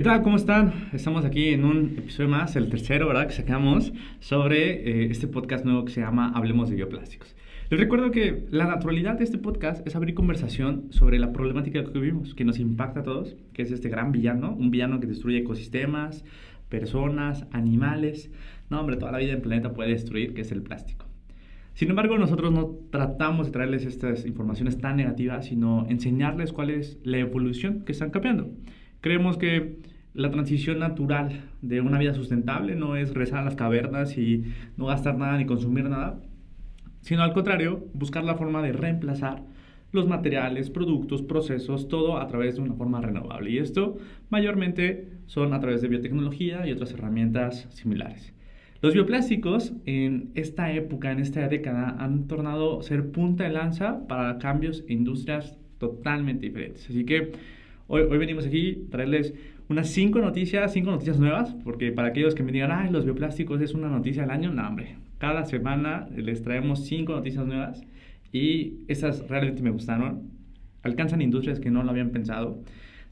¿Qué tal? ¿Cómo están? Estamos aquí en un episodio más, el tercero, ¿verdad? Que sacamos sobre eh, este podcast nuevo que se llama Hablemos de Bioplásticos. Les recuerdo que la naturalidad de este podcast es abrir conversación sobre la problemática que vivimos, que nos impacta a todos, que es este gran villano, un villano que destruye ecosistemas, personas, animales. No, hombre, toda la vida en planeta puede destruir, que es el plástico. Sin embargo, nosotros no tratamos de traerles estas informaciones tan negativas, sino enseñarles cuál es la evolución que están cambiando. Creemos que la transición natural de una vida sustentable no es rezar a las cavernas y no gastar nada ni consumir nada, sino al contrario, buscar la forma de reemplazar los materiales, productos, procesos, todo a través de una forma renovable. Y esto mayormente son a través de biotecnología y otras herramientas similares. Los bioplásticos en esta época, en esta década, han tornado ser punta de lanza para cambios en industrias totalmente diferentes. Así que Hoy, venimos aquí a traerles unas cinco noticias, cinco noticias nuevas, porque para aquellos que me digan, ay, los bioplásticos es una noticia al año, no, hombre. Cada semana les traemos cinco noticias nuevas y esas realmente me gustaron. Alcanzan industrias que no lo habían pensado.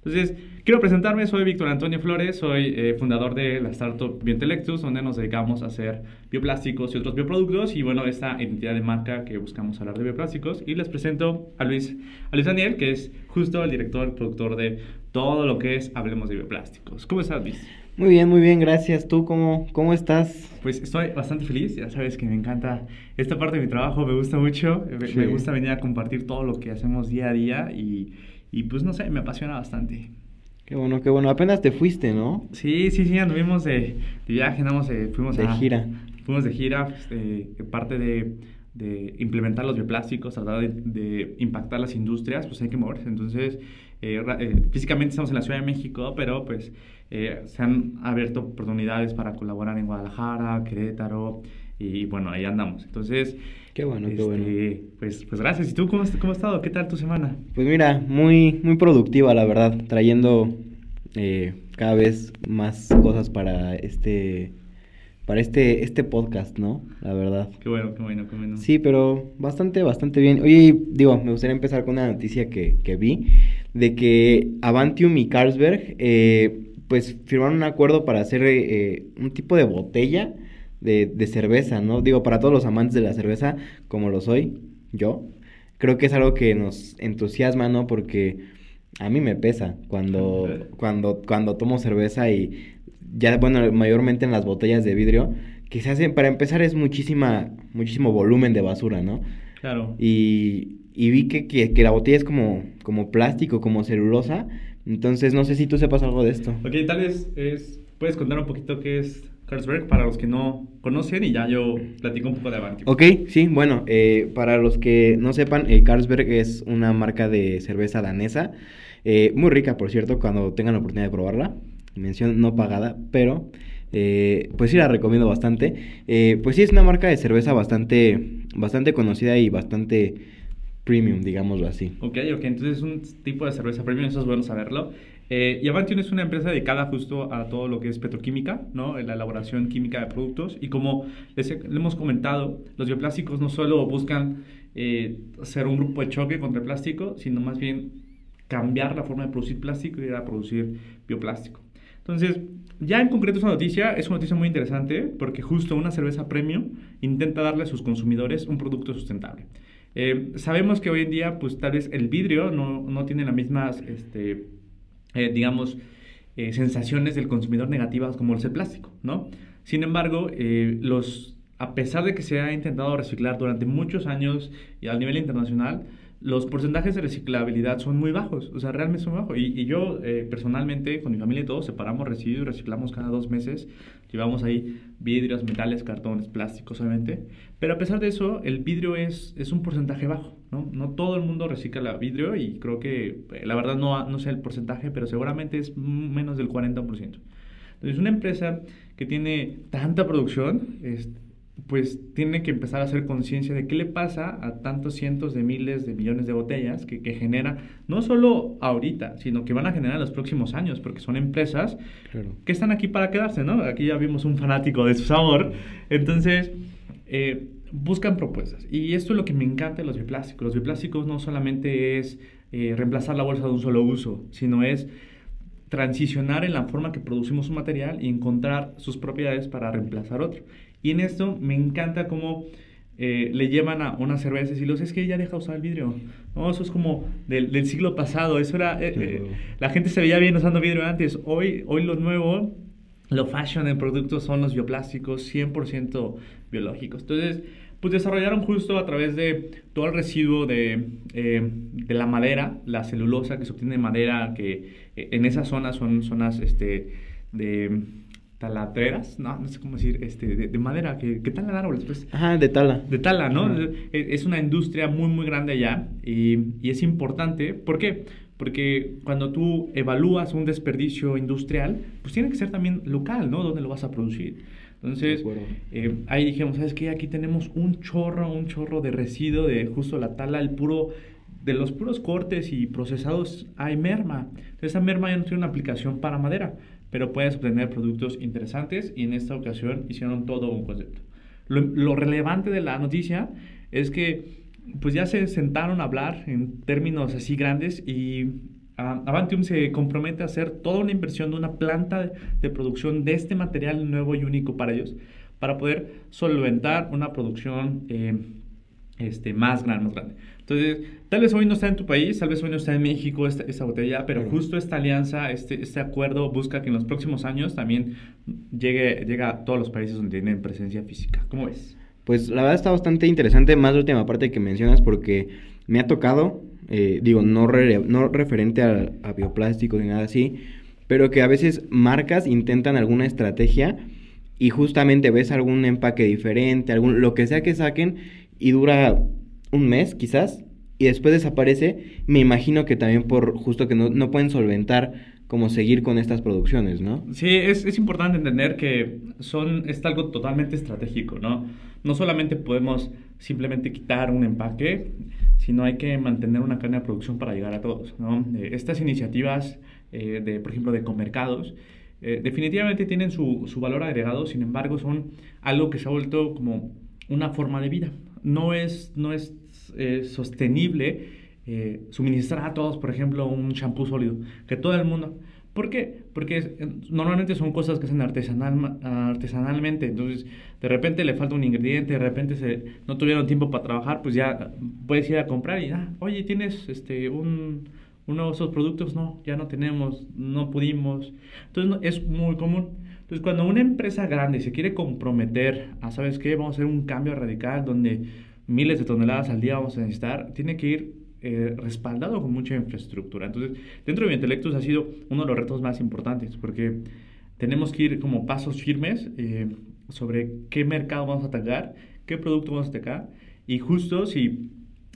Entonces, quiero presentarme, soy Víctor Antonio Flores, soy eh, fundador de la startup Biointelectus, donde nos dedicamos a hacer bioplásticos y otros bioproductos, y bueno, esta entidad de marca que buscamos hablar de bioplásticos, y les presento a Luis, a Luis Daniel, que es justo el director, productor de todo lo que es Hablemos de Bioplásticos. ¿Cómo estás, Luis? Muy bien, muy bien, gracias. ¿Tú cómo, cómo estás? Pues estoy bastante feliz, ya sabes que me encanta esta parte de mi trabajo, me gusta mucho, me gusta venir a compartir todo lo que hacemos día a día y y pues no sé, me apasiona bastante. Qué bueno, qué bueno. Apenas te fuiste, ¿no? Sí, sí, sí, anduvimos de, de viaje, andamos, eh, fuimos de gira. Fuimos de gira, este, parte de, de, implementar los bioplásticos, tratar de, de, impactar las industrias, pues hay que moverse. Entonces, eh, eh, físicamente estamos en la Ciudad de México, pero pues se han abierto oportunidades para colaborar en Guadalajara, Querétaro, y bueno, ahí andamos. Entonces, Qué bueno, qué bueno. Este, pues, pues gracias. ¿Y tú cómo, cómo has estado? ¿Qué tal tu semana? Pues mira, muy, muy productiva, la verdad, trayendo eh, cada vez más cosas para este para este, este podcast, ¿no? La verdad. Qué bueno, qué bueno, qué bueno. Sí, pero bastante, bastante bien. Oye, digo, me gustaría empezar con una noticia que, que vi, de que Avantium y Carlsberg, eh, pues firmaron un acuerdo para hacer eh, un tipo de botella de, de, cerveza, ¿no? Digo, para todos los amantes de la cerveza, como lo soy yo, creo que es algo que nos entusiasma, ¿no? Porque a mí me pesa cuando, cuando, cuando tomo cerveza y ya, bueno, mayormente en las botellas de vidrio, que se hacen, para empezar, es muchísima, muchísimo volumen de basura, ¿no? Claro. Y, y vi que, que, que, la botella es como, como plástico, como celulosa. Entonces, no sé si tú sepas algo de esto. Ok, tal vez es, puedes contar un poquito qué es Carlsberg para los que no conocen y ya yo platico un poco de Avanti. Ok, sí, bueno, eh, para los que no sepan, eh, Carlsberg es una marca de cerveza danesa, eh, muy rica, por cierto, cuando tengan la oportunidad de probarla. Mención no pagada, pero pues sí la recomiendo bastante. pues sí, es una marca de cerveza bastante, bastante conocida y bastante premium, digámoslo así. Ok, ok, entonces es un tipo de cerveza premium, eso es bueno saberlo. Eh, y Avantium es una empresa dedicada justo a todo lo que es petroquímica, ¿no? la elaboración química de productos. Y como les, hemos comentado, los bioplásticos no solo buscan eh, ser un grupo de choque contra el plástico, sino más bien cambiar la forma de producir plástico y ir a producir bioplástico. Entonces, ya en concreto esa noticia es una noticia muy interesante porque justo una cerveza premium intenta darle a sus consumidores un producto sustentable. Eh, sabemos que hoy en día, pues tal vez el vidrio no, no tiene las mismas este, eh, digamos, eh, sensaciones del consumidor negativas como el plástico, ¿no? Sin embargo, eh, los, a pesar de que se ha intentado reciclar durante muchos años y a nivel internacional, los porcentajes de reciclabilidad son muy bajos, o sea, realmente son bajos. Y, yo eh, personalmente, con mi familia y todos, separamos residuos y reciclamos cada dos meses. Llevamos ahí vidrios, metales, cartones, plásticos, obviamente. Pero a pesar de eso, el vidrio es, es un porcentaje bajo, ¿no? No todo el mundo recicla vidrio y creo que, eh, la verdad, no, no sé el porcentaje, pero seguramente es menos del 40%. Entonces, una empresa que tiene tanta producción, pues tiene que empezar a hacer conciencia de qué le pasa a tantos cientos de miles de millones de botellas que, que, genera, no solo ahorita, sino que van a generar en los próximos años, porque son empresas que están aquí para quedarse, ¿no? Aquí ya vimos un fanático de su sabor, entonces eh, buscan propuestas. Y esto es lo que me encanta de los bioplásticos. Los bioplásticos no solamente es eh, reemplazar la bolsa de un solo uso, sino es transicionar en la forma que producimos un material y encontrar sus propiedades para reemplazar otro. Y en esto me encanta cómo eh, le llevan a unas cervezas y los es que ya deja usar el vidrio. No, eso es como del, del siglo pasado. Eso era, eh, eh, la gente se veía bien usando vidrio antes. Hoy, hoy lo nuevo, lo fashion en productos son los bioplásticos 100% biológicos. Entonces, pues desarrollaron justo a través de todo el residuo de, de la madera, la celulosa que se obtiene de madera, que en esas zonas son zonas este, de taladreras, no, no sé cómo decir, este, de, madera, que, que talan árboles, pues. Ajá, de tala. De tala, ¿no? Es, una industria muy, muy grande allá y, y, es importante. ¿Por qué? Porque cuando tú evalúas un desperdicio industrial, pues tiene que ser también local, ¿no? ¿Dónde lo vas a producir? Entonces, eh, ahí dijimos, ¿sabes qué? Aquí tenemos un chorro, un chorro de residuo de justo la tala, el puro de los puros cortes y procesados hay merma. Entonces, esa merma ya no tiene una aplicación para madera pero puedes obtener productos interesantes y en esta ocasión hicieron todo un concepto. Lo, relevante de la noticia es que pues ya se sentaron a hablar en términos así grandes y uh, Avantium se compromete a hacer toda una inversión de una planta de, producción de este material nuevo y único para ellos, para poder solventar una producción eh, este, más grande, más grande. Entonces, tal vez hoy no está en tu país, tal vez hoy no está en México esta, esta botella, pero justo esta alianza, este, este acuerdo busca que en los próximos años también llegue, llegue a todos los países donde tienen presencia física. ¿Cómo ves? Pues la verdad está bastante interesante, más la última parte que mencionas, porque me ha tocado, eh, digo, no, no referente a, a bioplásticos ni nada así, pero que a veces marcas intentan alguna estrategia y justamente ves algún empaque diferente, algún, lo que sea que saquen y dura un mes quizás y después desaparece, me imagino que también por justo que no, no pueden solventar como seguir con estas producciones, ¿no? Sí, es, es, importante entender que son, es algo totalmente estratégico, ¿no? No solamente podemos simplemente quitar un empaque, sino hay que mantener una cadena de producción para llegar a todos, ¿no? Eh, estas iniciativas, eh, de, por ejemplo, de comercados, eh, definitivamente tienen su, su valor agregado, sin embargo, son algo que se ha vuelto como una forma de vida, no es, no es eh, sostenible eh, suministrar a todos, por ejemplo, un champú sólido, que todo el mundo... ¿Por qué? Porque normalmente son cosas que hacen artesanal, artesanalmente, entonces de repente le falta un ingrediente, de repente se, no tuvieron tiempo para trabajar, pues ya puedes ir a comprar y, ah, oye, ¿tienes este, un, uno de esos productos? No, ya no tenemos, no pudimos. Entonces es muy común. Entonces, cuando una empresa grande se quiere comprometer a, ¿sabes qué? Vamos a hacer un cambio radical donde miles de toneladas al día vamos a necesitar, tiene que ir eh, respaldado con mucha infraestructura. Entonces, dentro de Biointelectus ha sido uno de los retos más importantes porque tenemos que ir como pasos firmes eh, sobre qué mercado vamos a atacar, qué producto vamos a atacar y justo si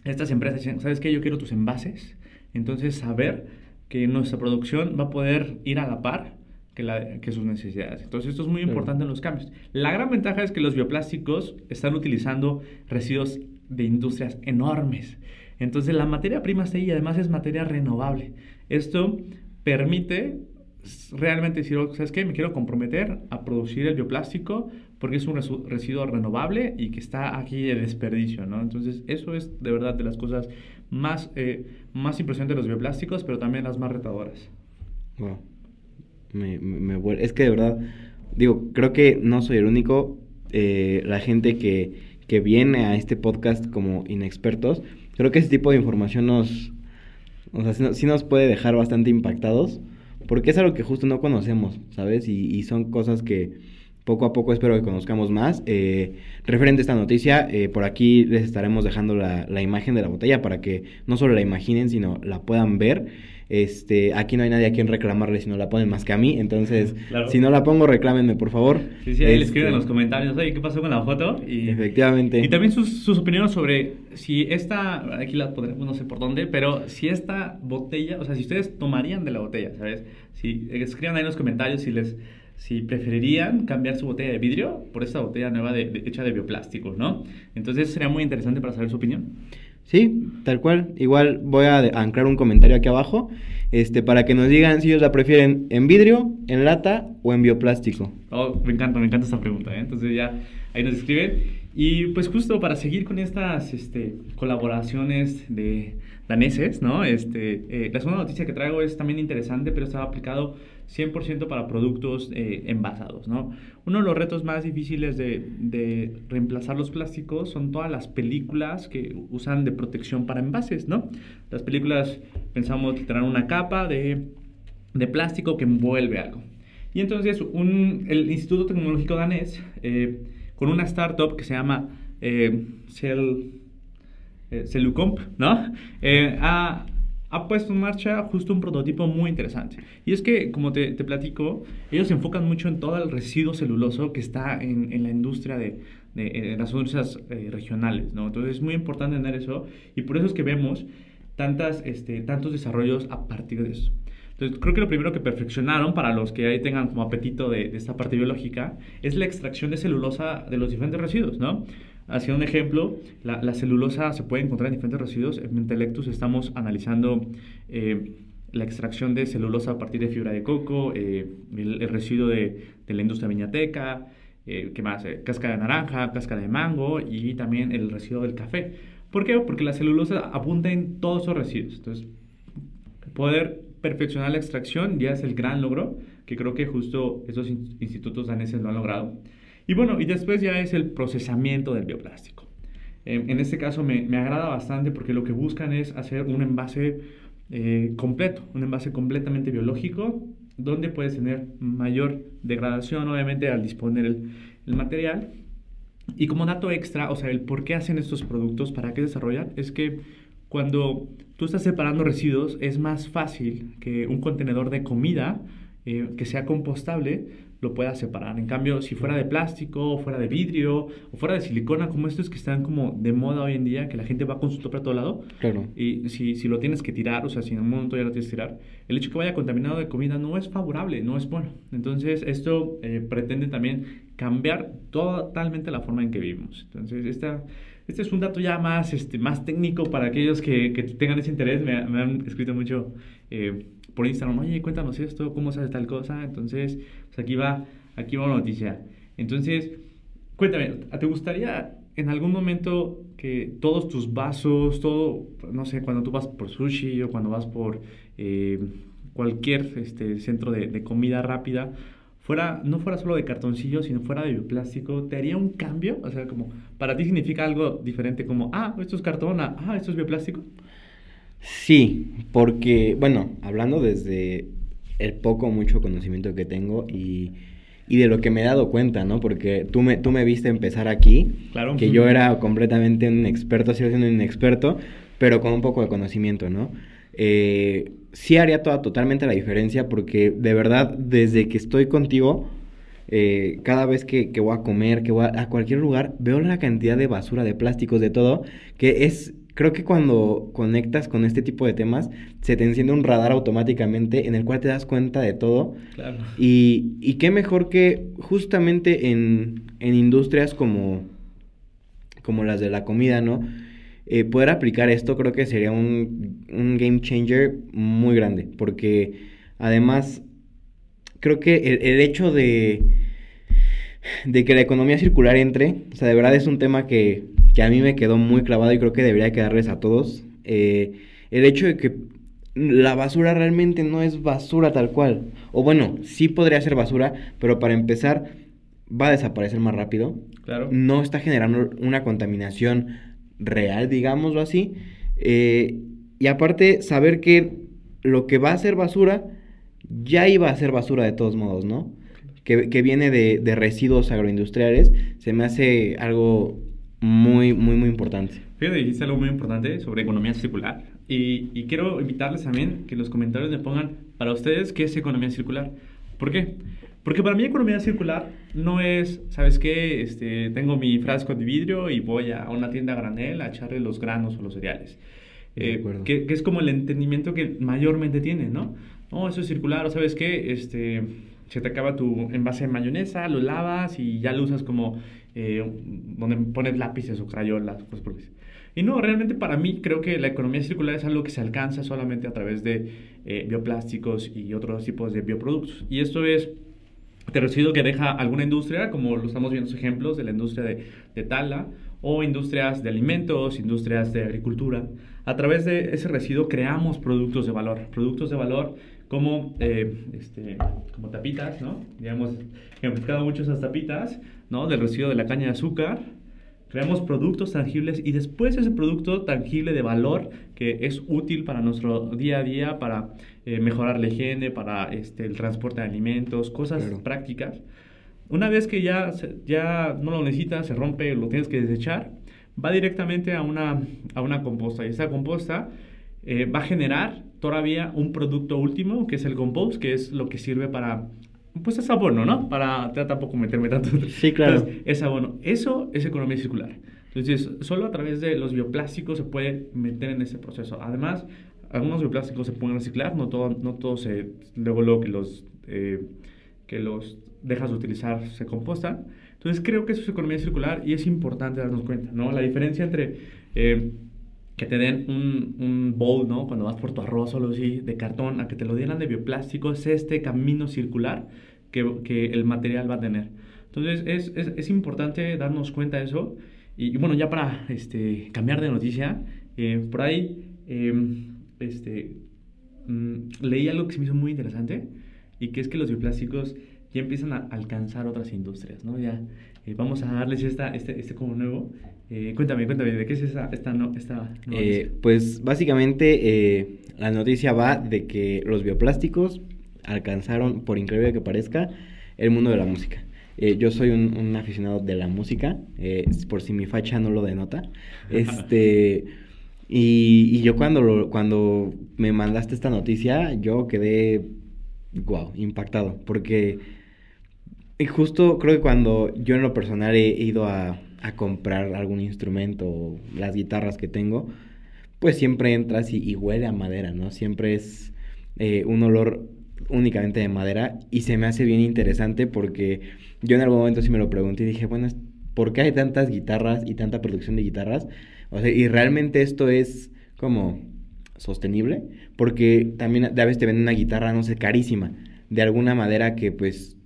estas empresas dicen, ¿sabes qué? Yo quiero tus envases, entonces saber que nuestra producción va a poder ir a la par que, la, que sus necesidades. Entonces esto es muy importante en los cambios. La gran ventaja es que los bioplásticos están utilizando residuos de industrias enormes. Entonces la materia prima está ahí y además es materia renovable. Esto permite realmente decir, ¿sabes qué? Me quiero comprometer a producir el bioplástico porque es un residuo renovable y que está aquí de desperdicio, ¿no? Entonces, eso es de verdad de las cosas más, eh, más impresionantes de los bioplásticos, pero también las más retadoras. Wow me, me, Es que de verdad, digo, creo que no soy el único. Eh, la gente que, que viene a este podcast como inexpertos, creo que ese tipo de información nos, o sea, sí, nos puede dejar bastante impactados, porque es algo que justo no conocemos, ¿sabes? Y, y son cosas que poco a poco espero que conozcamos más. Eh, referente a esta noticia, eh, por aquí les estaremos dejando la, la, imagen de la botella para que no solo la imaginen, sino la puedan ver. Este, aquí no hay nadie a quien reclamarle si no la ponen más que a mí, entonces si no la pongo reclámenme por favor. Sí, sí, ahí le escriben en los este, comentarios, oye, ¿qué pasó con la foto? Y, Efectivamente. Y también sus, sus opiniones sobre si esta, aquí la podremos, no sé por dónde, pero si esta botella, o sea, si ustedes tomarían de la botella, ¿sabes? Si escriban ahí en los comentarios si les si preferirían cambiar su botella de vidrio por esta botella nueva de, hecha de bioplástico, ¿no? Entonces sería muy interesante para saber su opinión. Sí, tal cual. Igual voy a anclar un comentario aquí abajo este, para que nos digan si ellos la prefieren en vidrio, en lata o en bioplástico. Oh, me encanta, me encanta esta pregunta. ¿eh? Entonces ya ahí nos escriben. Y pues justo para seguir con estas este, colaboraciones de daneses, ¿no? Este, eh, la segunda noticia que traigo es también interesante, pero está aplicado 100% para productos eh, envasados, ¿no? Uno de los retos más difíciles de, de, reemplazar los plásticos son todas las películas que usan de protección para envases, ¿no? Las películas, pensamos tendrán una capa de, de plástico que envuelve algo. Y entonces un, el Instituto Tecnológico Danés, eh, con una startup que se llama eh, Cell, eh, Cellucomp, ¿no? Eh, ha, ha, puesto en marcha justo un prototipo muy interesante. Y es que, como te, te, platico, ellos se enfocan mucho en todo el residuo celuloso que está en, en la industria de, de, de las industrias eh, regionales, ¿no? Entonces es muy importante entender eso y por eso es que vemos tantas, este, tantos desarrollos a partir de eso. Entonces, creo que lo primero que perfeccionaron para los que ahí tengan como apetito de, de, esta parte biológica es la extracción de celulosa de los diferentes residuos, ¿no? Haciendo un ejemplo, la, la, celulosa se puede encontrar en diferentes residuos. En Mentelectus estamos analizando eh, la extracción de celulosa a partir de fibra de coco, eh, el, el, residuo de, de, la industria viñateca, eh, ¿qué más? cáscara de naranja, cáscara de mango y también el residuo del café. ¿Por qué? Porque la celulosa apunta en todos esos residuos. Entonces, poder perfeccionar la extracción ya es el gran logro, que creo que justo esos institutos daneses lo han logrado. Y bueno, y después ya es el procesamiento del bioplástico. En este caso me, me, agrada bastante porque lo que buscan es hacer un envase eh, completo, un envase completamente biológico, donde puedes tener mayor degradación, obviamente, al disponer el, el material. Y como dato extra, o sea, el por qué hacen estos productos, para qué desarrollan, es que cuando tú estás separando residuos, es más fácil que un contenedor de comida eh, que sea compostable lo pueda separar. En cambio, si fuera de plástico, o fuera de vidrio, o fuera de silicona, como estos que están como de moda hoy en día, que la gente va con su tope a todo lado, claro. y si, si lo tienes que tirar, o sea, si en un momento ya lo tienes que tirar, el hecho que vaya contaminado de comida no es favorable, no es bueno. Entonces, esto eh, pretende también cambiar totalmente la forma en que vivimos. Entonces, esta este es un dato ya más, este, más técnico para aquellos que, que tengan ese interés. Me, me han escrito mucho eh, por Instagram, oye, cuéntanos esto, cómo se hace tal cosa. Entonces, pues aquí va, aquí va la noticia. Entonces, cuéntame, ¿te gustaría en algún momento que todos tus vasos, todo, no sé, cuando tú vas por sushi o cuando vas por eh, cualquier este, centro de, de comida rápida, fuera, no fuera solo de cartoncillo, sino fuera de bioplástico, ¿te haría un cambio? O sea, como, para ti significa algo diferente, como, ah, esto es cartón, ah, esto es bioplástico. Sí, porque, bueno, hablando desde el poco o mucho conocimiento que tengo y, y, de lo que me he dado cuenta, ¿no? Porque tú me, tú me viste empezar aquí, claro. que yo era completamente un experto, sigo siendo un inexperto, pero con un poco de conocimiento, ¿no? Eh, sí haría toda totalmente la diferencia porque de verdad desde que estoy contigo, eh, cada vez que, que, voy a comer, que voy a, a, cualquier lugar, veo la cantidad de basura, de plásticos, de todo, que es, creo que cuando conectas con este tipo de temas, se te enciende un radar automáticamente en el cual te das cuenta de todo. Claro. Y, y qué mejor que justamente en, en industrias como, como las de la comida, ¿no? eh, poder aplicar esto creo que sería un, un, game changer muy grande, porque además creo que el, el, hecho de, de que la economía circular entre, o sea, de verdad es un tema que, que a mí me quedó muy clavado y creo que debería quedarles a todos. Eh, el hecho de que la basura realmente no es basura tal cual. O bueno, sí podría ser basura, pero para empezar va a desaparecer más rápido. Claro. No está generando una contaminación real, digámoslo así. Eh, y aparte, saber que lo que va a ser basura, ya iba a ser basura de todos modos, ¿no? Que, que viene de, de, residuos agroindustriales, se me hace algo muy, muy, muy importante. Fíjate, dijiste algo muy importante sobre economía circular. Y, y quiero invitarles también que en los comentarios me pongan para ustedes qué es economía circular. ¿Por qué? Porque para mí economía circular no es, ¿sabes qué? Este, tengo mi frasco de vidrio y voy a una tienda granel a echarle los granos o los cereales. Eh, que, que, es como el entendimiento que mayormente tienen, ¿no? No, eso es circular, o ¿sabes qué? Este, se te acaba tu envase de mayonesa, lo lavas y ya lo usas como eh, donde pones lápices o crayolas, pues por Y no, realmente para mí creo que la economía circular es algo que se alcanza solamente a través de eh, bioplásticos y otros tipos de bioproductos. Y esto es de residuo que deja alguna industria, como lo estamos viendo ejemplos de la industria de, de tala o industrias de alimentos, industrias de agricultura. A través de ese residuo creamos productos de valor, productos de valor como, eh, este, como tapitas, ¿no? Digamos, hemos buscado mucho esas tapitas, ¿no? Del residuo de la caña de azúcar. Creamos productos tangibles y después ese producto tangible de valor que es útil para nuestro día a día, para eh, mejorar la higiene, para este, el transporte de alimentos, cosas prácticas. Una vez que ya, ya no lo necesitas, se rompe, lo tienes que desechar, va directamente a una, a una composta y esa composta eh, va a generar todavía un producto último, que es el compost, que es lo que sirve para, pues es abono, ¿no? Para tampoco meterme tanto. Sí, claro. es abono. Eso es economía circular. Entonces, solo a través de los bioplásticos se puede meter en ese proceso. Además, algunos bioplásticos se pueden reciclar, no todo, no todo se, luego, luego que los, eh, que los dejas de utilizar se compostan. Entonces, creo que eso es economía circular y es importante darnos cuenta, ¿no? La diferencia entre... Eh, que te den un, un, bowl, ¿no? Cuando vas por tu arroz o algo así, de cartón, a que te lo dieran de bioplástico, es este camino circular que, que el material va a tener. Entonces, es, es, es importante darnos cuenta de eso. Y, bueno, ya para este, cambiar de noticia, eh, por ahí em, este, mm, leí algo que se me hizo muy interesante y que es que los bioplásticos ya empiezan a alcanzar otras industrias, ¿no? Ya eh, vamos a darles esta, este, este como nuevo. Eh, cuéntame, cuéntame, ¿de qué es esa, esta, no, esta eh, Pues básicamente la noticia va de que los bioplásticos alcanzaron, por increíble que parezca, el mundo de la música. yo soy un, aficionado de la música, por si mi facha no lo denota. Este, y, y, yo cuando, cuando me mandaste esta noticia, yo quedé, wow, impactado, porque y justo creo que cuando yo en lo personal he ido a, comprar algún instrumento, las guitarras que tengo, pues siempre entras y, huele a madera, ¿no? Siempre es eh, un olor únicamente de madera y se me hace bien interesante porque yo en algún momento sí me lo pregunté y dije, bueno, ¿por qué hay tantas guitarras y tanta producción de guitarras? O sea, y realmente esto es como sostenible porque también a veces te venden una guitarra, no sé, carísima, de alguna madera que pues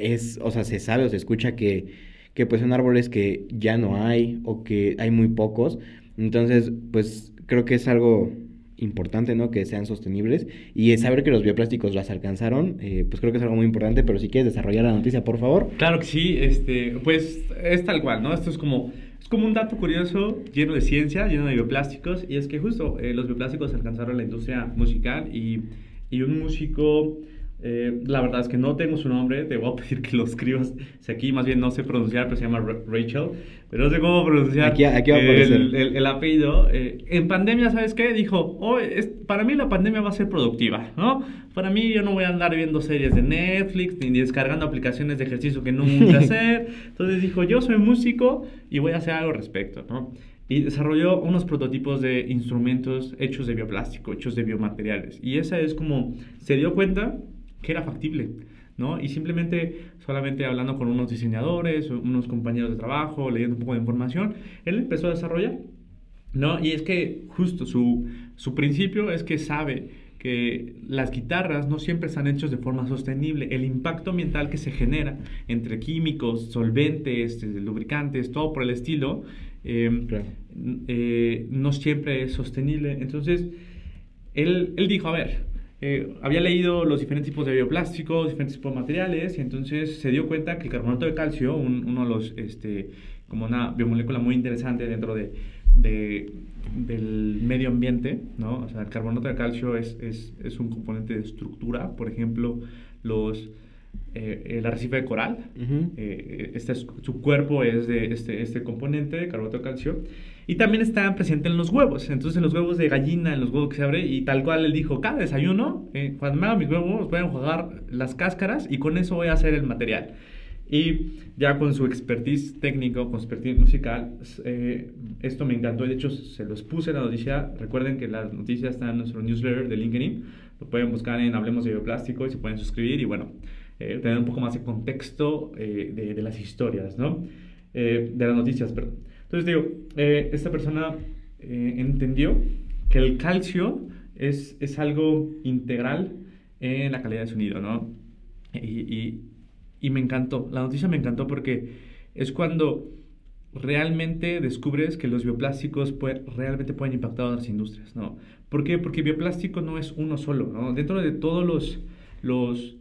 es, o sea, se sabe o se escucha que, que pues son árboles que ya no hay o que hay muy pocos. Entonces, pues creo que es algo importante, ¿no? Que sean sostenibles y saber que los bioplásticos las alcanzaron, eh, pues creo que es algo muy importante, pero si quieres desarrollar la noticia, por favor. Claro que sí, este, pues es tal cual, ¿no? Esto es como, es como un dato curioso lleno de ciencia, lleno de bioplásticos, y es que justo eh, los bioplásticos alcanzaron la industria musical y, y un músico eh, la verdad es que no tengo su nombre, te voy a pedir que lo escribas. Si aquí más bien no sé pronunciar, pero se llama Rachel. Pero no sé cómo pronunciar aquí, aquí el, el, apellido. Eh, en pandemia, ¿sabes qué? Dijo, oh, es, para mí la pandemia va a ser productiva, ¿no? Para mí yo no voy a andar viendo series de Netflix ni descargando aplicaciones de ejercicio que nunca hacer. Entonces dijo, yo soy músico y voy a hacer algo al respecto, ¿no? y desarrolló unos prototipos de instrumentos hechos de bioplástico, hechos de biomateriales. Y esa es como se dio cuenta que era factible, ¿no? Y simplemente, solamente hablando con unos diseñadores, unos compañeros de trabajo, leyendo un poco de información, él empezó a desarrollar, ¿no? Y es que justo su, su principio es que sabe que las guitarras no siempre están hechas de forma sostenible. El impacto ambiental que se genera entre químicos, solventes, este, lubricantes, todo por el estilo, em, eh, no siempre es sostenible. Entonces, él, él dijo, a ver, eh, había leído los diferentes tipos de bioplásticos, diferentes tipos de materiales, y entonces se dio cuenta que el carbonato de calcio, uno de los, este, como una biomolécula muy interesante dentro de, de, del medio ambiente, ¿no? O sea, el carbonato de calcio es, es, es un componente de estructura, por ejemplo, los... Eh, el arrecife de coral, eh, este su cuerpo es de este, este componente de carbonato de calcio, y también está presente en los huevos. Entonces, en los huevos de gallina, en los huevos que se abre, y tal cual él dijo, cada desayuno, eh, cuando me haga mis huevos, voy a enjuagar las cáscaras y con eso voy a hacer el material. Y ya con su expertise técnico, con su expertise musical, eh, esto me encantó. De hecho, se los puse en la noticia. Recuerden que la noticia está en nuestro newsletter de LinkedIn. Lo pueden buscar en Hablemos de Bioplástico y se pueden suscribir y bueno, eh, tener un poco más de contexto de, de, las historias, ¿no? de las noticias, perdón. Entonces digo, eh, esta persona eh, entendió que el calcio es, es, algo integral en la calidad de sonido, ¿no? Y, y me encantó. La noticia me encantó porque es cuando realmente descubres que los bioplásticos realmente pueden impactar a otras industrias, ¿no? ¿Por qué? Porque bioplástico no es uno solo, ¿no? Dentro de todos los, los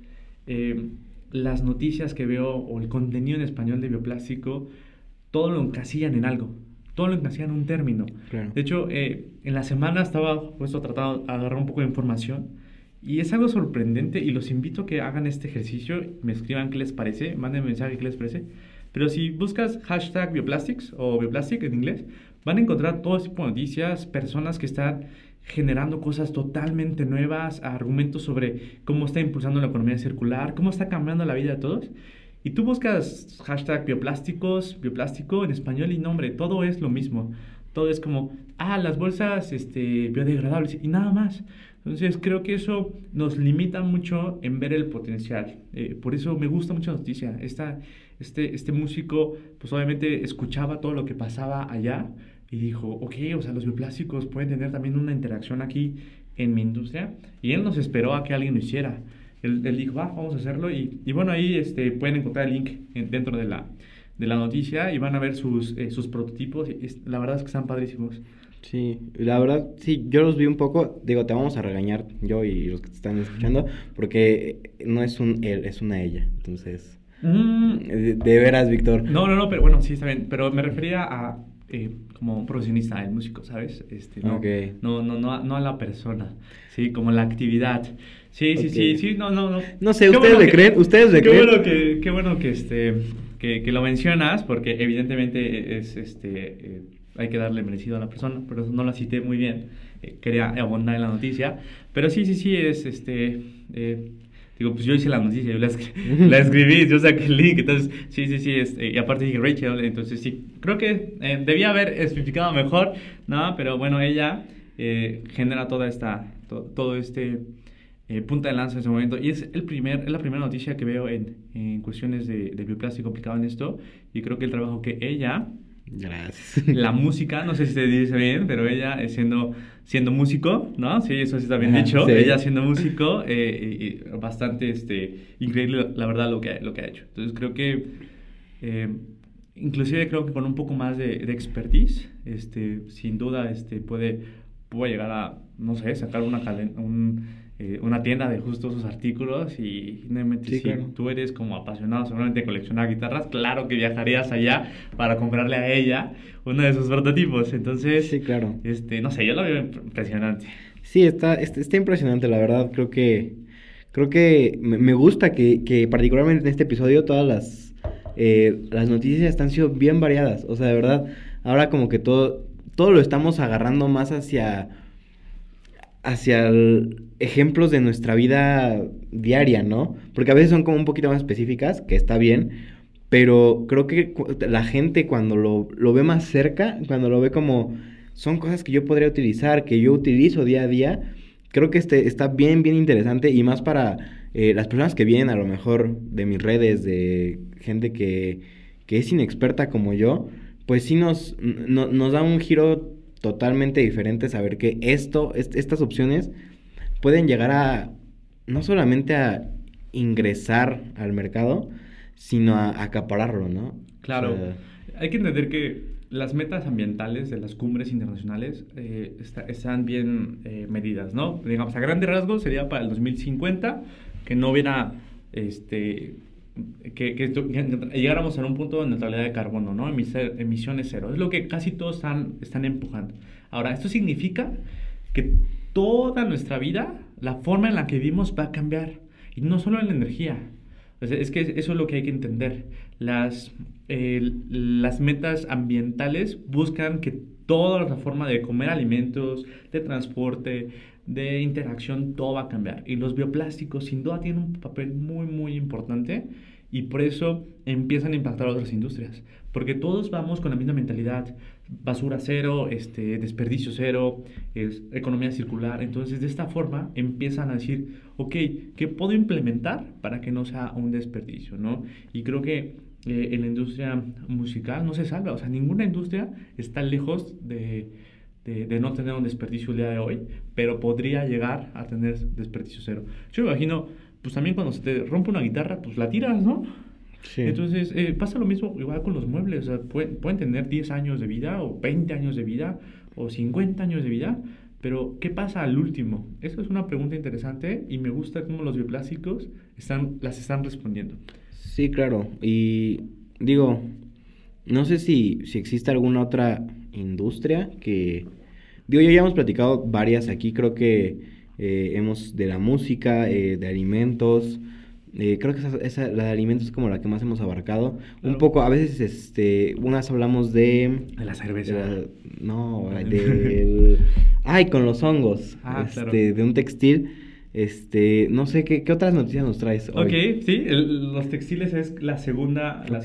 eh, las noticias que veo o el contenido en español de bioplástico, todo lo encasillan en algo, todo lo encasillan en un término. De hecho, eh, en la semana estaba puesto tratando de agarrar un poco de información y es algo sorprendente y los invito a que hagan este ejercicio, me escriban qué les parece, manden mensaje qué les parece. Pero si buscas hashtag bioplastics o bioplastic en inglés, van a encontrar todo tipo de noticias, personas que están generando cosas totalmente nuevas, argumentos sobre cómo está impulsando la economía circular, cómo está cambiando la vida de todos. Y tú buscas hashtag bioplásticos, bioplástico en español y nombre, todo es lo mismo. Todo es como, ah, las bolsas este, biodegradables y nada más. Entonces creo que eso nos limita mucho en ver el potencial. Eh, por eso me gusta mucho la noticia. Esta, este, este músico, pues obviamente escuchaba todo lo que pasaba allá y dijo, ok, o sea, los bioplásticos pueden tener también una interacción aquí en mi industria. Y él nos esperó a que alguien lo hiciera. Él, él dijo, ah, vamos a hacerlo. Y, y, bueno, ahí este, pueden encontrar el link dentro de la, de la noticia y van a ver sus, eh, sus prototipos. La verdad es que están padrísimos. Sí, la verdad, sí, yo los vi un poco, digo, te vamos a regañar, yo y los que te están escuchando, porque no es un él, es una ella, entonces... Mm. De, de, veras, Víctor. No, no, no, pero bueno, sí, está bien, pero me refería a eh, como profesionista, el músico, ¿sabes? Este, no, no, no, no, no, a la persona, ¿sí? Como la actividad. Sí, sí, sí, sí, no, no, no. No sé, ¿ustedes le creen? ¿Ustedes le qué creen? Bueno que, qué bueno que, este, que, que, lo mencionas, porque evidentemente es, este, eh, hay que darle merecido a la persona, pero no la cité muy bien, eh, quería abundar en la noticia, pero sí, sí, sí, es, este, Digo, pues yo hice la noticia, yo la, la escribí, yo saqué el link, entonces, sí, sí, sí, este, y aparte dije Rachel, entonces sí, creo que eh, debía haber especificado mejor, ¿no? Pero bueno, ella eh, genera toda esta, todo este eh, punta de lanza en ese momento, y es, el primer, es la primera noticia que veo en, en cuestiones de, de bioplástico aplicado en esto, y creo que el trabajo que ella Gracias. La música, no sé si se dice bien, pero ella siendo, siendo músico, ¿no? Sí, eso sí está bien dicho. Ella siendo músico, eh, bastante este, increíble, la verdad, lo que, lo que ha hecho. Entonces creo que, eh, inclusive creo que con un poco más de, de expertise, este, sin duda este, puede, puede llegar a, no sé, sacar una, un eh, una tienda de justo sus artículos y si tú eres como apasionado seguramente de coleccionar guitarras, claro que viajarías allá para comprarle a ella uno de sus prototipos. Entonces, sí, claro. este, no sé, yo lo veo impresionante. Sí, está, está, impresionante, la verdad. Creo que, creo que me, gusta que, que, particularmente en este episodio todas las, eh, las noticias están siendo bien variadas. O sea, de verdad, ahora como que todo, todo lo estamos agarrando más hacia hacia ejemplos de nuestra vida diaria, ¿no? Porque a veces son como un poquito más específicas, que está bien, pero creo que la gente cuando lo, lo ve más cerca, cuando lo ve como son cosas que yo podría utilizar, que yo utilizo día a día, creo que este está bien, bien interesante y más para eh, las personas que vienen a lo mejor de mis redes, de gente que, que es inexperta como yo, pues sí nos, nos da un giro totalmente diferente saber que esto, estas opciones pueden llegar a no solamente a ingresar al mercado, sino a, acapararlo, ¿no? Claro. Hay que entender que las metas ambientales de las cumbres internacionales eh, están bien eh, medidas, ¿no? Digamos, a grandes rasgos sería para el 2050 que no hubiera este, que, que, llegáramos a un punto de neutralidad de carbono, ¿no? emisiones cero. Es lo que casi todos están, están empujando. Ahora, esto significa que toda nuestra vida, la forma en la que vivimos va a cambiar. Y no solo en la energía. es que eso es lo que hay que entender. Las, las metas ambientales buscan que toda la forma de comer alimentos, de transporte, de interacción, todo va a cambiar. Y los bioplásticos sin duda tienen un papel muy, muy importante y por eso empiezan a impactar a otras industrias. Porque todos vamos con la misma mentalidad, basura cero, este, desperdicio cero, es, economía circular. Entonces de esta forma empiezan a decir, ok, ¿qué puedo implementar para que no sea un desperdicio? ¿no? Y creo que eh, en la industria musical no se salva, o sea, ninguna industria está lejos de de, no tener un desperdicio el día de hoy, pero podría llegar a tener desperdicio cero. Yo me imagino, pues también cuando se te rompe una guitarra, pues la tiras, ¿no? Entonces, eh, pasa lo mismo igual con los muebles. O sea, pueden, pueden tener 10 años de vida o 20 años de vida o 50 años de vida, pero ¿qué pasa al último? Eso es una pregunta interesante y me gusta cómo los bioplásticos están, las están respondiendo. Sí, claro. Y digo, no sé si, si existe alguna otra industria que... Digo, ya hemos platicado varias aquí, creo que eh, hemos de la música, eh, de alimentos, eh, creo que esa, esa, la de alimentos es como la que más hemos abarcado. Un poco, a veces, este, unas hablamos de... De la cerveza. no, del... ay, con los hongos. Ah, este, De un textil. Este, no sé, ¿qué, qué otras noticias nos traes hoy? Ok, sí, los textiles es la segunda, la,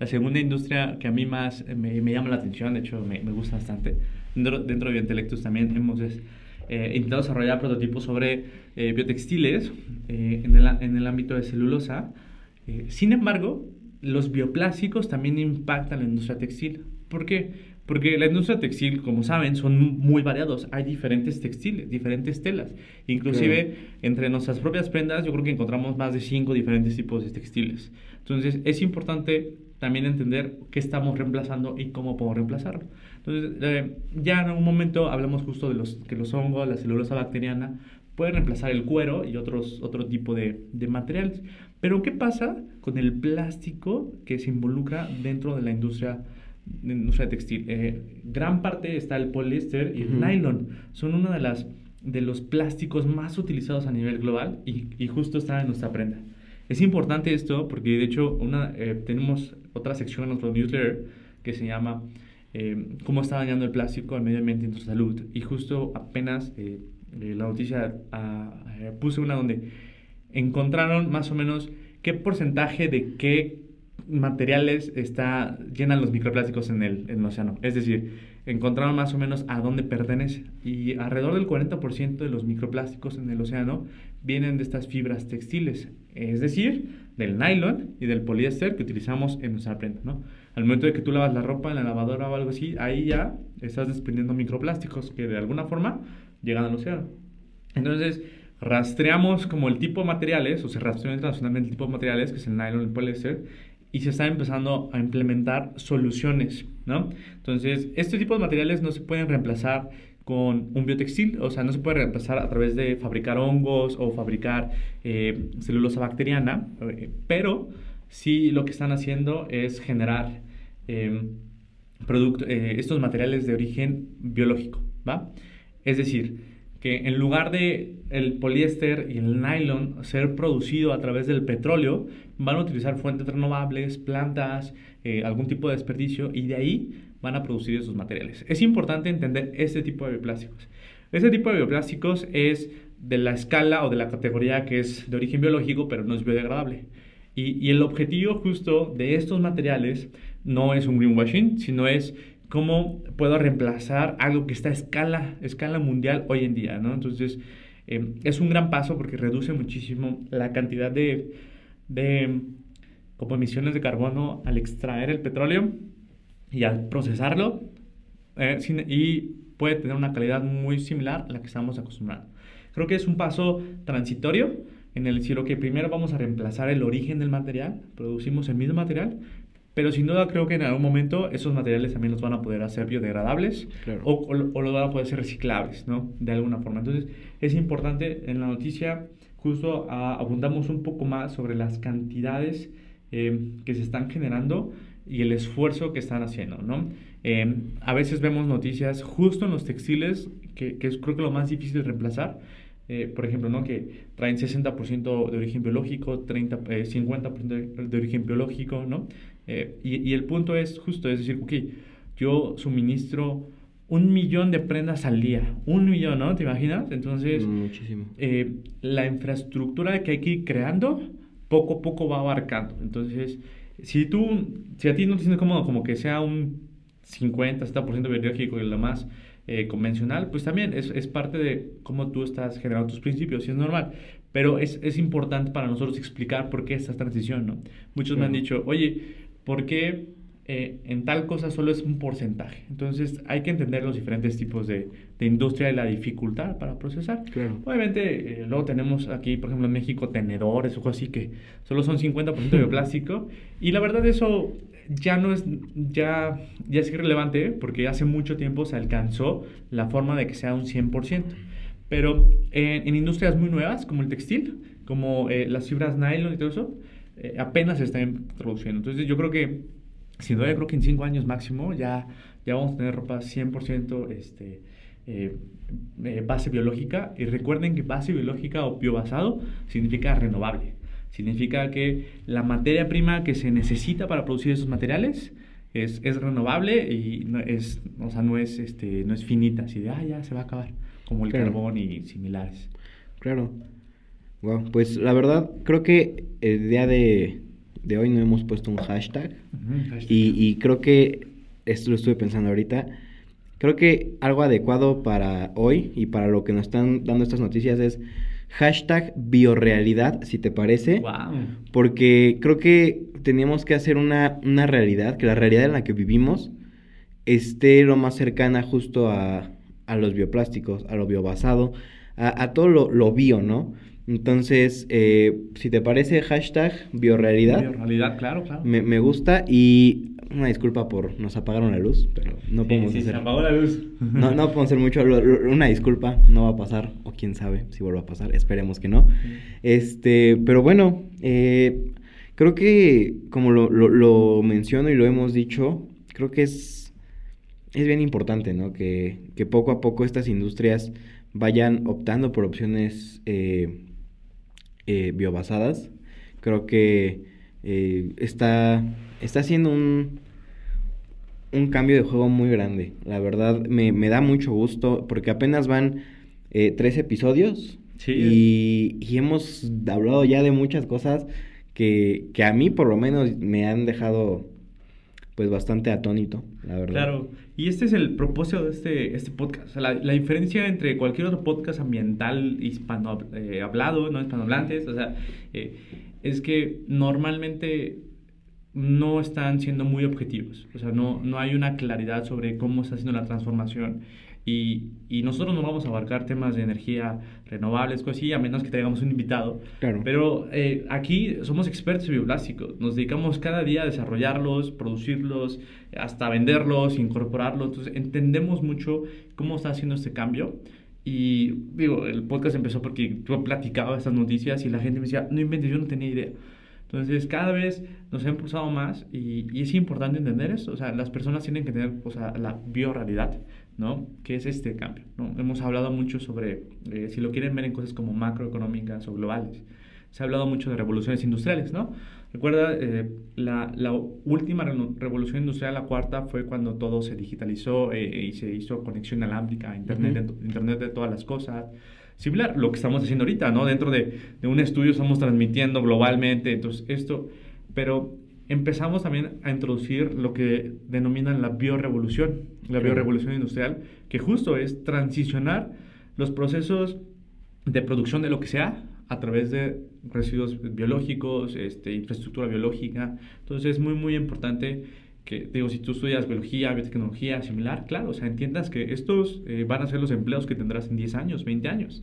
la, segunda industria que a mí más me, me, llama la atención, de hecho me, me gusta bastante. Dentro, dentro de Biointelectus también hemos eh, intentado desarrollar prototipos sobre eh, biotextiles eh, en, el, en, el, ámbito de celulosa. sin embargo, los bioplásticos también impactan la industria textil. ¿Por qué? Porque la industria textil, como saben, son muy variados. Hay diferentes textiles, diferentes telas. Inclusive, entre nuestras propias prendas, yo creo que encontramos más de cinco diferentes tipos de textiles. Entonces, es importante también entender qué estamos reemplazando y cómo podemos reemplazarlo. Entonces, eh, ya en algún momento hablamos justo de los, que los hongos, la celulosa bacteriana, pueden reemplazar el cuero y otros, otro tipo de, de, materiales. Pero, ¿qué pasa con el plástico que se involucra dentro de la industria, de industria textil? Eh, gran parte está el poliéster y el nylon. Son uno de, las, de los plásticos más utilizados a nivel global y, y justo están en nuestra prenda. Es importante esto porque, de hecho, una, eh, tenemos otra sección en nuestro newsletter que se llama eh, cómo está dañando el plástico al medio ambiente y nuestra salud. Y justo apenas eh, eh, la noticia ah, puse una donde encontraron más o menos qué porcentaje de qué materiales está, llenan los microplásticos en el, en el océano. Es decir, encontraron más o menos a dónde pertenece. Y alrededor del 40% de los microplásticos en el océano vienen de estas fibras textiles. Es decir, del nylon y del poliéster que utilizamos en nuestra prenda, ¿no? al momento de que tú lavas la ropa en la lavadora o algo así, ahí ya estás desprendiendo microplásticos que de alguna forma llegan al océano. Entonces, rastreamos como el tipo de materiales, o se rastreó internacionalmente el tipo de materiales, que es el nylon, el poliéster, y se está empezando a implementar soluciones, ¿no? Entonces, este tipo de materiales no se pueden reemplazar con un biotextil, o sea, no se puede reemplazar a través de fabricar hongos o fabricar eh, celulosa bacteriana, eh, pero sí lo que están haciendo es generar Em, eh, estos materiales de origen biológico, ¿va? Es decir, que en lugar de el poliéster y el nylon ser producido a través del petróleo, van a utilizar fuentes renovables, plantas, eh, algún tipo de desperdicio y de ahí van a producir esos materiales. Es importante entender este tipo de bioplásticos. Este tipo de bioplásticos es de la escala o de la categoría que es de origen biológico, pero no es biodegradable. Y, y el objetivo justo de estos materiales no es un greenwashing, sino es cómo puedo reemplazar algo que está a escala, escala mundial hoy en día, ¿no? Entonces, em, es un gran paso porque reduce muchísimo la cantidad de, de como emisiones de carbono al extraer el petróleo y al procesarlo eh, y puede tener una calidad muy similar a la que estamos acostumbrados. Creo que es un paso transitorio en el decir, que primero vamos a reemplazar el origen del material, producimos el mismo material, pero sin duda creo que en algún momento esos materiales también los van a poder hacer biodegradables o, o, o, los van a poder ser reciclables, ¿no? De alguna forma. Entonces es importante en la noticia justo abundamos un poco más sobre las cantidades eh, que se están generando y el esfuerzo que están haciendo, ¿no? Eh, a veces vemos noticias justo en los textiles, que, que es creo que lo más difícil de reemplazar, eh, por ejemplo, ¿no? que traen 60% de origen biológico, 30, 50% de origen biológico, ¿no? Eh, y, el punto es justo, es decir, ok, yo suministro un millón de prendas al día, un millón, ¿no? ¿Te imaginas? Entonces, Muchísimo. Eh, la infraestructura que hay que ir creando, poco a poco va abarcando. Entonces, si tú, si a ti no te sientes cómodo como que sea un 50, 70% biológico y lo más eh, convencional, pues también es, es, parte de cómo tú estás generando tus principios y es normal. Pero es, es importante para nosotros explicar por qué esta transición, ¿no? Muchos me han dicho, oye, porque eh, en tal cosa solo es un porcentaje. Entonces hay que entender los diferentes tipos de, de industria y la dificultad para procesar. Claro. Obviamente, eh, luego tenemos aquí, por ejemplo, en México, tenedores o cosas así que solo son 50% de bioplástico. Y la verdad, eso ya no es, ya, ya es irrelevante porque hace mucho tiempo se alcanzó la forma de que sea un 100%. Pero en, en industrias muy nuevas, como el textil, como eh, las fibras nylon y todo eso, eh, apenas se están introduciendo. Entonces, yo creo que, sin duda, yo creo que en 5 años máximo ya, ya vamos a tener ropa 100% este, eh, base biológica. Y recuerden que base biológica o biobasado significa renovable. Significa que la materia prima que se necesita para producir esos materiales es, es renovable y no es, o sea, no es, este, no es finita, así de, ah, ya se va a acabar, como el Claro. carbón y similares. Claro. Wow, pues la verdad, creo que el día de, de hoy no hemos puesto un hashtag. Y, y creo que, esto lo estuve pensando ahorita, creo que algo adecuado para hoy y para lo que nos están dando estas noticias es hashtag biorealidad, si te parece. Wow. Porque creo que teníamos que hacer una, una realidad, que la realidad en la que vivimos esté lo más cercana justo a, a los bioplásticos, a lo biobasado, a, a todo lo, lo bio, ¿no? Entonces, eh, si te parece, hashtag biorealidad, realidad, claro, claro. me, me gusta y una disculpa por nos apagaron la luz, pero no Sí, podemos sí, se hacer... apagó la luz. No, no podemos hacer mucho, una disculpa, no va a pasar, o quién sabe si vuelve a pasar, esperemos que no. Este, pero bueno, eh, creo que como lo, lo- lo menciono y lo hemos dicho, creo que es, es bien importante, ¿no? Que, que poco a poco estas industrias vayan optando por opciones eh, eh, biobasadas. Creo que eh, está, está haciendo un, un cambio de juego muy grande. La verdad, me, me da mucho gusto porque apenas van eh, tres episodios Sí. y, y hemos hablado ya de muchas cosas que, que a mí por lo menos me han dejado pues bastante atónito, la verdad. Claro, y este es el propósito de este, este podcast. La diferencia entre cualquier otro podcast ambiental hispano eh, hablado, no hispanohablantes, o sea, eh, es que normalmente no están siendo muy objetivos. O sea, no, no hay una claridad sobre cómo está haciendo la transformación. Y, y nosotros no vamos a abarcar temas de energía renovables, cosas así, a menos que tengamos un invitado. Claro. Pero eh, aquí somos expertos en bioplásticos. Nos dedicamos cada día a desarrollarlos, producirlos, hasta venderlos, incorporarlos. Entonces entendemos mucho cómo está haciendo este cambio. Y digo, el podcast empezó porque yo platicaba estas noticias y la gente me decía, no inventes, yo no tenía idea. Entonces, cada vez nos ha impulsado más y, y es importante entender esto. O sea, las personas tienen que tener o sea, la biorrealidad, ¿no? Que es este cambio, ¿no? Hemos hablado mucho sobre, eh, si lo quieren ver en cosas como macroeconómicas o globales, se ha hablado mucho de revoluciones industriales, ¿no? Recuerda, eh, la, la última re- revolución industrial, la cuarta, fue cuando todo se digitalizó eh, y se hizo conexión inalámbrica a Internet, de, to- Internet de todas las cosas. Similar, lo que estamos haciendo ahorita, ¿no? Dentro de, de un estudio estamos transmitiendo globalmente, entonces esto, pero empezamos también a introducir lo que denominan la biorevolución, la biorevolución industrial, que justo es transicionar los procesos de producción de lo que sea a través de residuos biológicos, este, infraestructura biológica. Entonces es muy, muy importante que, digo, si tú estudias biología, biotecnología, similar, claro, o sea, entiendas que estos eh, van a ser los empleos que tendrás en 10 años, 20 años.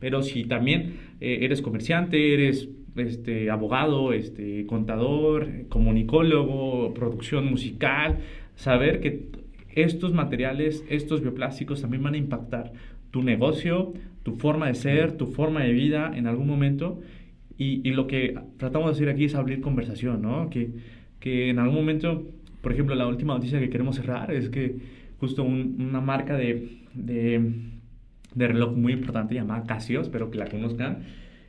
Pero si también eh, eres comerciante, eres este, abogado, este, contador, comunicólogo, producción musical, saber que estos materiales, estos bioplásticos también van a impactar tu negocio, tu forma de ser, tu forma de vida en algún momento. Y, y lo que tratamos de hacer aquí es abrir conversación, ¿no? Que, que en algún momento, por ejemplo, la última noticia que queremos cerrar es que justo un- una marca de, de, de reloj muy importante llamada Casio, espero que la conozcan,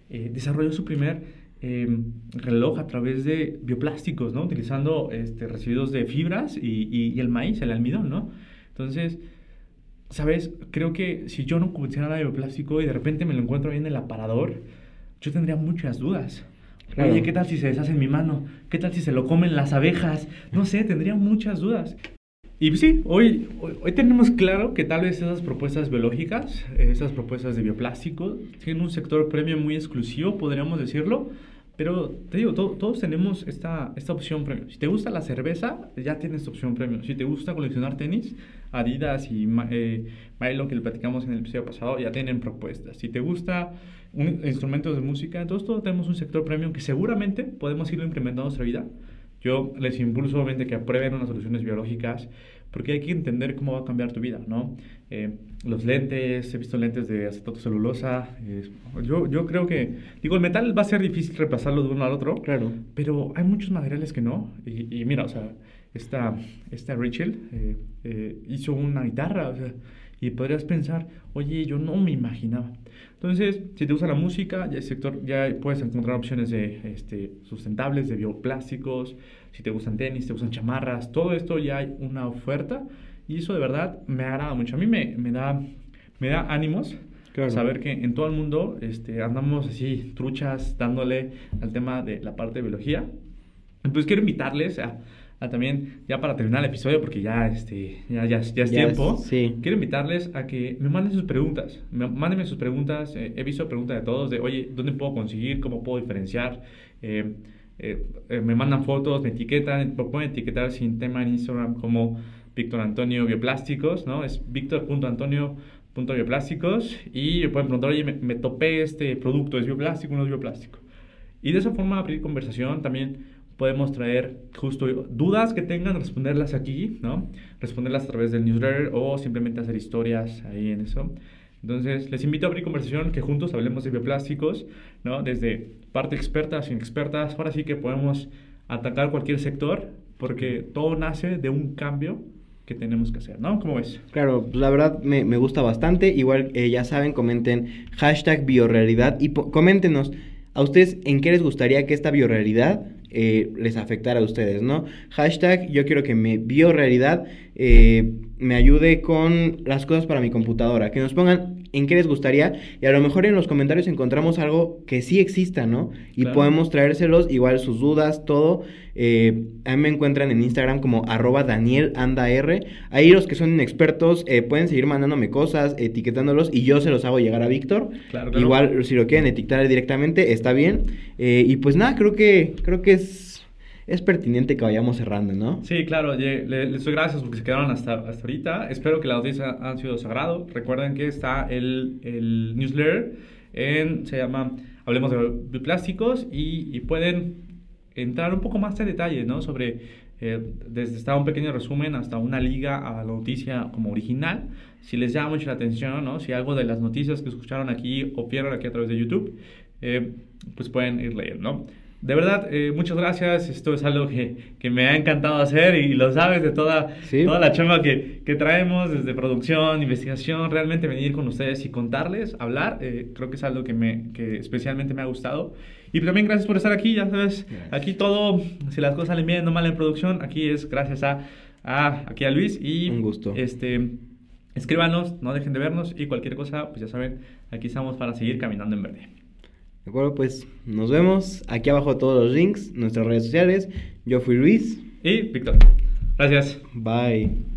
eh, desarrolló su primer eh, reloj a través de bioplásticos, ¿no? Utilizando este, residuos de fibras y, y- y el maíz, el almidón, ¿no? Entonces, ¿sabes? Creo que si yo no conociera nada de bioplástico y de repente me lo encuentro ahí en el aparador, yo tendría muchas dudas. Claro. Oye, ¿qué tal si se deshace en mi mano? ¿Qué tal si se lo comen las abejas? No sé, tendría muchas dudas. Y pues sí, hoy, hoy, hoy tenemos claro que tal vez esas propuestas biológicas, esas propuestas de bioplástico, tienen un sector premium muy exclusivo, podríamos decirlo, Pero te digo, todos tenemos esta, esta opción premium. Si te gusta la cerveza, ya tienes opción premium. Si te gusta coleccionar tenis, Adidas y eh, Milo, que le platicamos en el episodio pasado, ya tienen propuestas. Si te gusta un, instrumentos de música, entonces todos tenemos un sector premium que seguramente podemos irlo implementando en nuestra vida. Yo les impulso obviamente que aprueben unas soluciones biológicas porque hay que entender cómo va a cambiar tu vida, ¿no? Eh, los lentes, he visto lentes de acetato celulosa, yo, yo creo que, digo, el metal va a ser difícil reemplazarlo de uno al otro, claro. pero hay muchos materiales que no, y, mira, o sea, esta, esta Rachel eh, eh, hizo una guitarra, o sea, y podrías pensar, oye, yo no me imaginaba. Entonces, si te gusta la música, ya, el sector, ya puedes encontrar opciones de este, sustentables, de bioplásticos, si te gustan tenis, te gustan chamarras, todo esto ya hay una oferta y eso de verdad me agrada mucho. A mí me, me da, me da ánimos saber que en todo el mundo este, andamos así truchas dándole al tema de la parte de biología. Entonces quiero invitarles a, a también, ya para terminar el episodio, porque ya, este, ya, ya, ya es tiempo, sí. quiero invitarles a que me manden sus preguntas. Me, mándenme sus preguntas. Eh, he visto preguntas de todos de, oye, ¿dónde puedo conseguir? ¿Cómo puedo diferenciar? Eh, eh, eh, me mandan fotos, me etiquetan, me pueden etiquetar sin tema en Instagram como Víctor Antonio Bioplásticos, ¿no? Es Víctor.antonio.bioplásticos y me pueden preguntar, oye, me, topé este producto, ¿es bioplástico o no es bioplástico? Y de esa forma abrir conversación también podemos traer justo dudas que tengan, responderlas aquí, ¿no? Responderlas a través del newsletter o simplemente hacer historias ahí en eso. Entonces, les invito a abrir conversación, que juntos hablemos de bioplásticos, ¿no? Desde parte experta, sin expertas, ahora sí que podemos atacar cualquier sector, porque todo nace de un cambio que tenemos que hacer, ¿no? ¿Cómo ves? Claro, pues la verdad me, me gusta bastante. Igual eh, ya saben, comenten hashtag biorealidad y coméntenos a ustedes en qué les gustaría que esta biorealidad eh, les afectara a ustedes, ¿no? Hashtag yo quiero que mi biorealidad eh, me ayude con las cosas para mi computadora. Que nos pongan en qué les gustaría y a lo mejor en los comentarios encontramos algo que sí exista, ¿no? Y podemos traérselos, igual sus dudas, todo. Eh, a mí me encuentran en Instagram como arroba Daniel Ahí los que son expertos eh, pueden seguir mandándome cosas, etiquetándolos y yo se los hago llegar a Víctor. Igual si lo quieren etiquetar directamente, está bien. Eh, y pues nada, creo que, creo que es es pertinente que vayamos cerrando, ¿no? Sí, claro. Les doy gracias porque se quedaron hasta, hasta ahorita. Espero que la audiencia han sido sagrado. Recuerden que está el, el newsletter en, se llama Hablemos de Plásticos y, y pueden entrar un poco más en detalle, ¿no? Sobre, eh, desde está un pequeño resumen hasta una liga a la noticia como original. Si les llama mucho la atención, ¿no? Si algo de las noticias que escucharon aquí o vieron aquí a través de YouTube, eh, pues pueden ir leyendo, ¿no? De verdad, eh, muchas gracias. Esto es algo que, que, me ha encantado hacer y lo sabes de toda, toda la chamba que, que, traemos desde producción, investigación, realmente venir con ustedes y contarles, hablar. Eh, creo que es algo que, me, que especialmente me ha gustado. Y también gracias por estar aquí, ya sabes, aquí todo, si las cosas salen bien, no mal en producción, aquí es gracias a, a, aquí a Luis y... Un gusto. Este, escríbanos, no dejen de vernos y cualquier cosa, pues ya saben, aquí estamos para seguir caminando en verde. De acuerdo, pues nos vemos. Aquí abajo todos los links, nuestras redes sociales. Yo fui Luis. Y Víctor. Gracias. Bye.